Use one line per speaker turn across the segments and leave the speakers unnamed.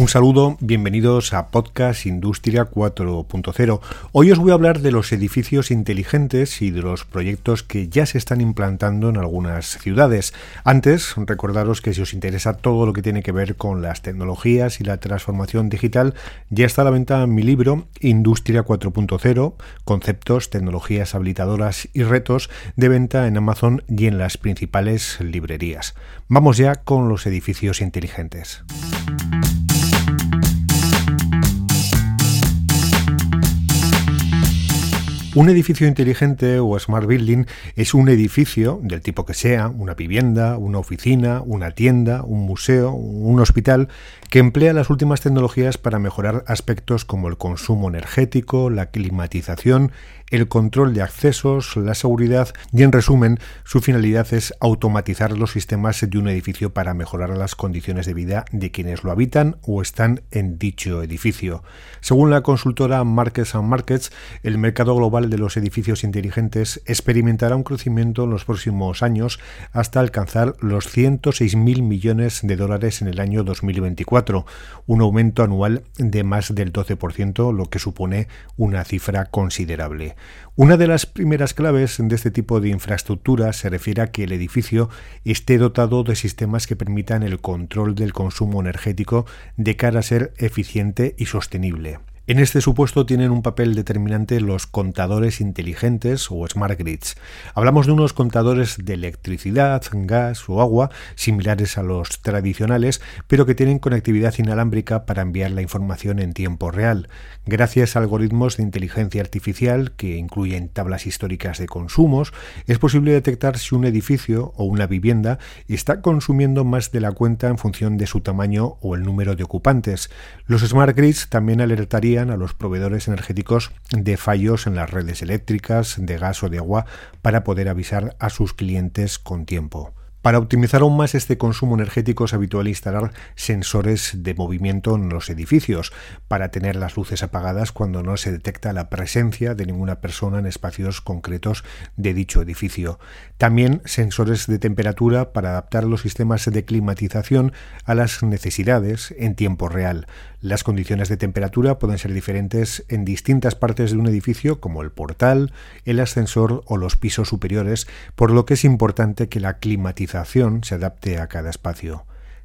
Un saludo, bienvenidos a Podcast Industria 4.0. Hoy os voy a hablar de los edificios inteligentes y de los proyectos que ya se están implantando en algunas ciudades. Antes, recordaros que si os interesa todo lo que tiene que ver con las tecnologías y la transformación digital, ya está a la venta mi libro Industria 4.0, conceptos, tecnologías habilitadoras y retos de venta en Amazon y en las principales librerías. Vamos ya con los edificios inteligentes. Un edificio inteligente o smart building es un edificio del tipo que sea, una vivienda, una oficina, una tienda, un museo, un hospital, que emplea las últimas tecnologías para mejorar aspectos como el consumo energético, la climatización, el control de accesos, la seguridad y en resumen su finalidad es automatizar los sistemas de un edificio para mejorar las condiciones de vida de quienes lo habitan o están en dicho edificio. Según la consultora Markets and Markets, el mercado global de los edificios inteligentes experimentará un crecimiento en los próximos años hasta alcanzar los 106.000 millones de dólares en el año 2024, un aumento anual de más del 12%, lo que supone una cifra considerable. Una de las primeras claves de este tipo de infraestructura se refiere a que el edificio esté dotado de sistemas que permitan el control del consumo energético de cara a ser eficiente y sostenible. En este supuesto tienen un papel determinante los contadores inteligentes o smart grids. Hablamos de unos contadores de electricidad, gas o agua similares a los tradicionales, pero que tienen conectividad inalámbrica para enviar la información en tiempo real. Gracias a algoritmos de inteligencia artificial que incluyen tablas históricas de consumos, es posible detectar si un edificio o una vivienda está consumiendo más de la cuenta en función de su tamaño o el número de ocupantes. Los smart grids también alertarían a los proveedores energéticos de fallos en las redes eléctricas, de gas o de agua para poder avisar a sus clientes con tiempo. Para optimizar aún más este consumo energético es habitual instalar sensores de movimiento en los edificios para tener las luces apagadas cuando no se detecta la presencia de ninguna persona en espacios concretos de dicho edificio. También sensores de temperatura para adaptar los sistemas de climatización a las necesidades en tiempo real. Las condiciones de temperatura pueden ser diferentes en distintas partes de un edificio como el portal, el ascensor o los pisos superiores, por lo que es importante que la climatización se adapte a cada espacio.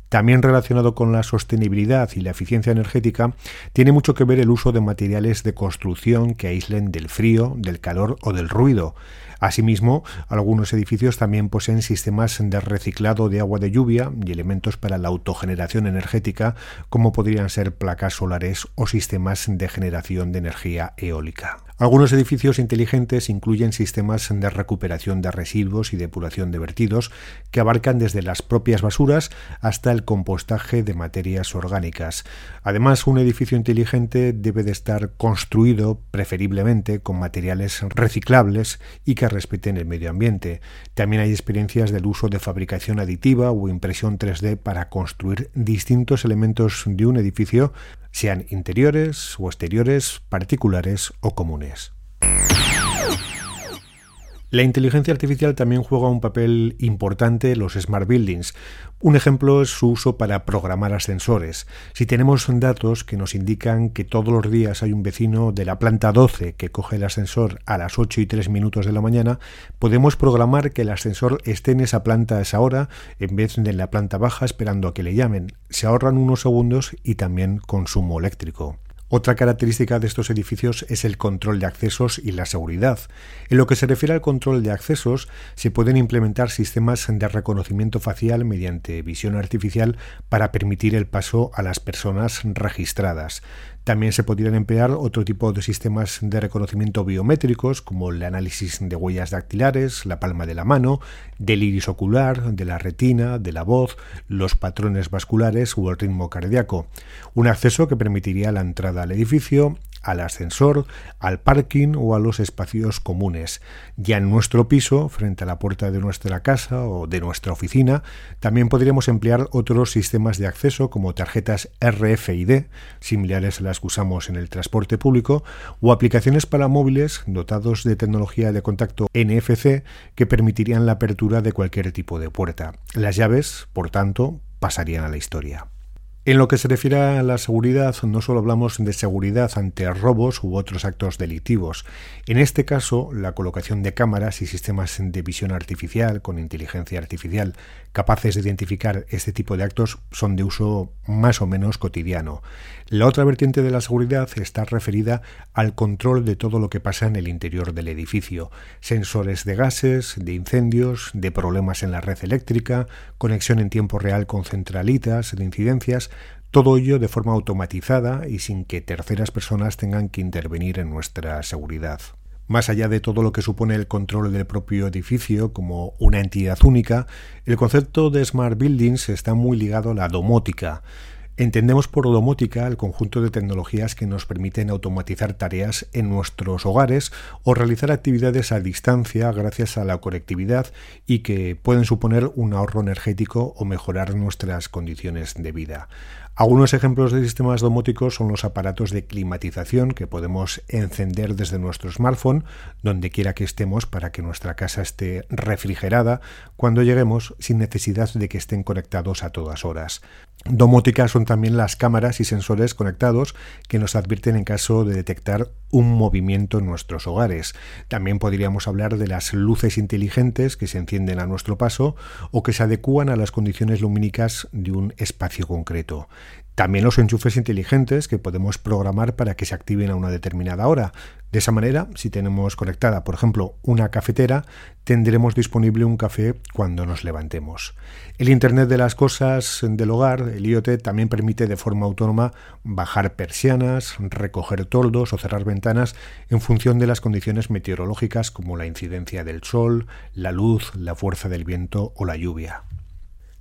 También relacionado con la sostenibilidad y la eficiencia energética, tiene mucho que ver el uso de materiales de construcción que aíslen del frío, del calor o del ruido. Asimismo, algunos edificios también poseen sistemas de reciclado de agua de lluvia y elementos para la autogeneración energética, como podrían ser placas solares o sistemas de generación de energía eólica. Algunos edificios inteligentes incluyen sistemas de recuperación de residuos y depuración de vertidos que abarcan desde las propias basuras hasta el compostaje de materias orgánicas. Además, un edificio inteligente debe de estar construido preferiblemente con materiales reciclables y que respeten el medio ambiente. También hay experiencias del uso de fabricación aditiva o impresión 3D para construir distintos elementos de un edificio sean interiores o exteriores, particulares o comunes. La inteligencia artificial también juega un papel importante en los smart buildings. Un ejemplo es su uso para programar ascensores. Si tenemos datos que nos indican que todos los días hay un vecino de la planta 12 que coge el ascensor a las 8 y 3 minutos de la mañana, podemos programar que el ascensor esté en esa planta a esa hora en vez de en la planta baja esperando a que le llamen. Se ahorran unos segundos y también consumo eléctrico. Otra característica de estos edificios es el control de accesos y la seguridad. En lo que se refiere al control de accesos, se pueden implementar sistemas de reconocimiento facial mediante visión artificial para permitir el paso a las personas registradas. También se podrían emplear otro tipo de sistemas de reconocimiento biométricos, como el análisis de huellas dactilares, la palma de la mano, del iris ocular, de la retina, de la voz, los patrones vasculares o el ritmo cardíaco. Un acceso que permitiría la entrada al edificio, al ascensor, al parking o a los espacios comunes. Ya en nuestro piso, frente a la puerta de nuestra casa o de nuestra oficina, también podríamos emplear otros sistemas de acceso como tarjetas RFID, similares a las que usamos en el transporte público, o aplicaciones para móviles dotados de tecnología de contacto NFC que permitirían la apertura de cualquier tipo de puerta. Las llaves, por tanto, pasarían a la historia. En lo que se refiere a la seguridad, no solo hablamos de seguridad ante robos u otros actos delictivos. En este caso, la colocación de cámaras y sistemas de visión artificial con inteligencia artificial capaces de identificar este tipo de actos son de uso más o menos cotidiano. La otra vertiente de la seguridad está referida al control de todo lo que pasa en el interior del edificio. Sensores de gases, de incendios, de problemas en la red eléctrica, conexión en tiempo real con centralitas de incidencias, todo ello de forma automatizada y sin que terceras personas tengan que intervenir en nuestra seguridad. Más allá de todo lo que supone el control del propio edificio como una entidad única, el concepto de Smart Buildings está muy ligado a la domótica. Entendemos por domótica el conjunto de tecnologías que nos permiten automatizar tareas en nuestros hogares o realizar actividades a distancia gracias a la conectividad y que pueden suponer un ahorro energético o mejorar nuestras condiciones de vida. Algunos ejemplos de sistemas domóticos son los aparatos de climatización que podemos encender desde nuestro smartphone donde quiera que estemos para que nuestra casa esté refrigerada cuando lleguemos sin necesidad de que estén conectados a todas horas. Domótica son también las cámaras y sensores conectados que nos advierten en caso de detectar un movimiento en nuestros hogares. También podríamos hablar de las luces inteligentes que se encienden a nuestro paso o que se adecúan a las condiciones lumínicas de un espacio concreto. También los enchufes inteligentes que podemos programar para que se activen a una determinada hora. De esa manera, si tenemos conectada, por ejemplo, una cafetera, tendremos disponible un café cuando nos levantemos. El Internet de las Cosas del hogar, el IoT, también permite de forma autónoma bajar persianas, recoger toldos o cerrar ventanas en función de las condiciones meteorológicas como la incidencia del sol, la luz, la fuerza del viento o la lluvia.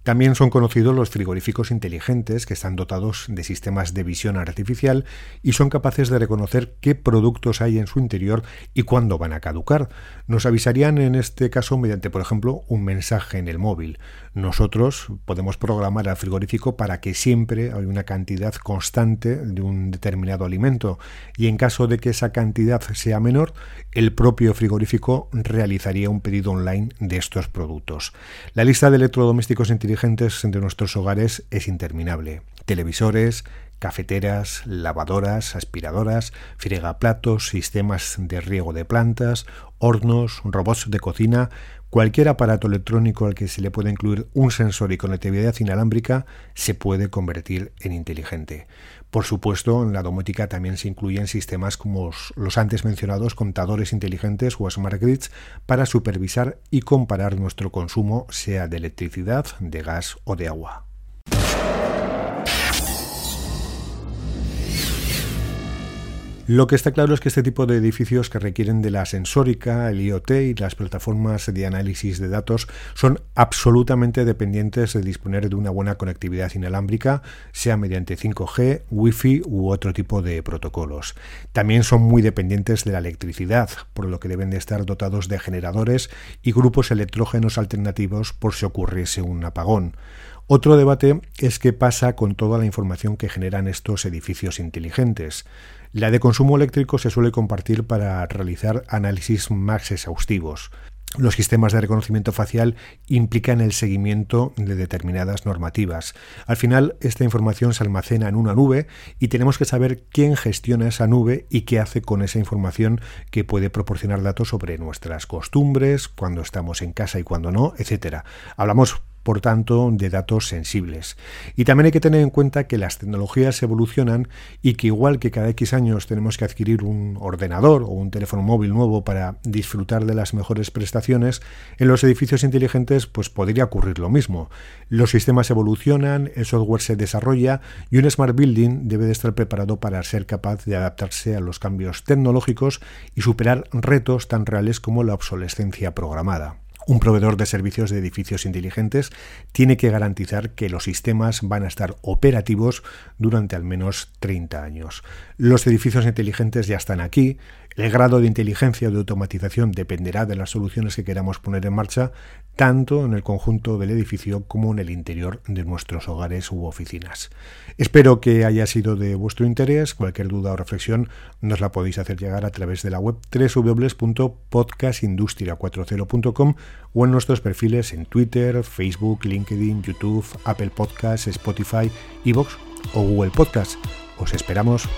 También son conocidos los frigoríficos inteligentes que están dotados de sistemas de visión artificial y son capaces de reconocer qué productos hay en su interior y cuándo van a caducar. Nos avisarían en este caso mediante, por ejemplo, un mensaje en el móvil. Nosotros podemos programar al frigorífico para que siempre haya una cantidad constante de un determinado alimento y en caso de que esa cantidad sea menor, el propio frigorífico realizaría un pedido online de estos productos. La lista de electrodomésticos inteligentes de nuestros hogares es interminable. Televisores, cafeteras, lavadoras, aspiradoras, fregaplatos, sistemas de riego de plantas, hornos, robots de cocina, cualquier aparato electrónico al que se le pueda incluir un sensor y conectividad inalámbrica se puede convertir en inteligente. Por supuesto, en la domótica también se incluyen sistemas como los antes mencionados contadores inteligentes o smart grids para supervisar y comparar nuestro consumo, sea de electricidad, de gas o de agua. Lo que está claro es que este tipo de edificios que requieren de la sensórica, el IoT y las plataformas de análisis de datos son absolutamente dependientes de disponer de una buena conectividad inalámbrica, sea mediante 5G, Wi-Fi u otro tipo de protocolos. También son muy dependientes de la electricidad, por lo que deben de estar dotados de generadores y grupos electrógenos alternativos por si ocurriese un apagón. Otro debate es qué pasa con toda la información que generan estos edificios inteligentes. La de consumo eléctrico se suele compartir para realizar análisis más exhaustivos. Los sistemas de reconocimiento facial implican el seguimiento de determinadas normativas. Al final, esta información se almacena en una nube y tenemos que saber quién gestiona esa nube y qué hace con esa información que puede proporcionar datos sobre nuestras costumbres, cuando estamos en casa y cuando no, etc. Hablamos por tanto, de datos sensibles. Y también hay que tener en cuenta que las tecnologías evolucionan y que igual que cada X años tenemos que adquirir un ordenador o un teléfono móvil nuevo para disfrutar de las mejores prestaciones, en los edificios inteligentes pues podría ocurrir lo mismo. Los sistemas evolucionan, el software se desarrolla y un smart building debe de estar preparado para ser capaz de adaptarse a los cambios tecnológicos y superar retos tan reales como la obsolescencia programada. Un proveedor de servicios de edificios inteligentes tiene que garantizar que los sistemas van a estar operativos durante al menos 30 años. Los edificios inteligentes ya están aquí, el grado de inteligencia o de automatización dependerá de las soluciones que queramos poner en marcha, tanto en el conjunto del edificio como en el interior de nuestros hogares u oficinas. Espero que haya sido de vuestro interés. Cualquier duda o reflexión nos la podéis hacer llegar a través de la web www.podcastindustria40.com o en nuestros perfiles en Twitter, Facebook, LinkedIn, YouTube, Apple Podcasts, Spotify, Evox o Google Podcasts. Os esperamos.